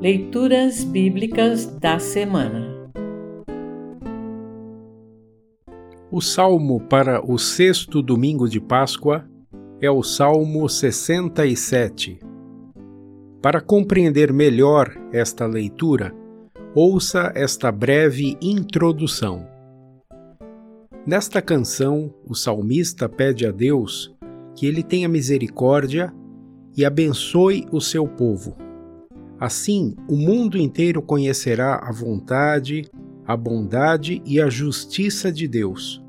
Leituras Bíblicas da Semana O salmo para o sexto domingo de Páscoa é o Salmo 67. Para compreender melhor esta leitura, ouça esta breve introdução. Nesta canção, o salmista pede a Deus que ele tenha misericórdia e abençoe o seu povo. Assim, o mundo inteiro conhecerá a vontade, a bondade e a justiça de Deus.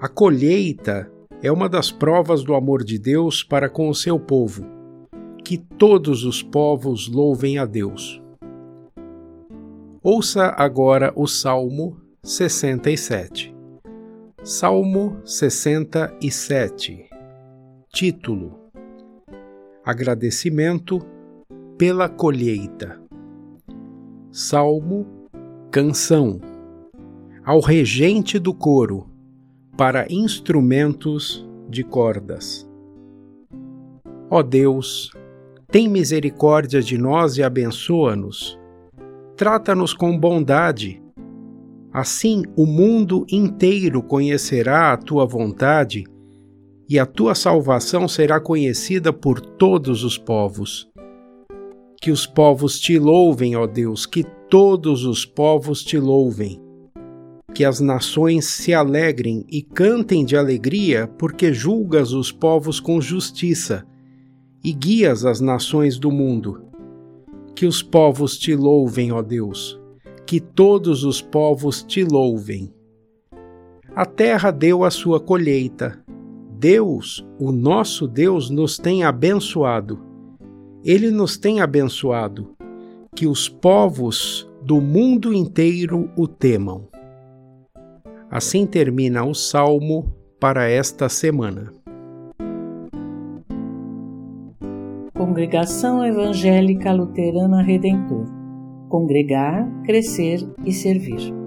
A colheita é uma das provas do amor de Deus para com o seu povo. Que todos os povos louvem a Deus. Ouça agora o Salmo 67. Salmo 67 Título: Agradecimento pela colheita. Salmo, canção. Ao regente do coro, para instrumentos de cordas. Ó Deus, tem misericórdia de nós e abençoa-nos. Trata-nos com bondade. Assim o mundo inteiro conhecerá a tua vontade e a tua salvação será conhecida por todos os povos. Que os povos te louvem, ó Deus, que todos os povos te louvem. Que as nações se alegrem e cantem de alegria, porque julgas os povos com justiça e guias as nações do mundo. Que os povos te louvem, ó Deus, que todos os povos te louvem. A terra deu a sua colheita. Deus, o nosso Deus, nos tem abençoado ele nos tem abençoado, que os povos do mundo inteiro o temam. Assim termina o salmo para esta semana. Congregação Evangélica Luterana Redentor Congregar, Crescer e Servir.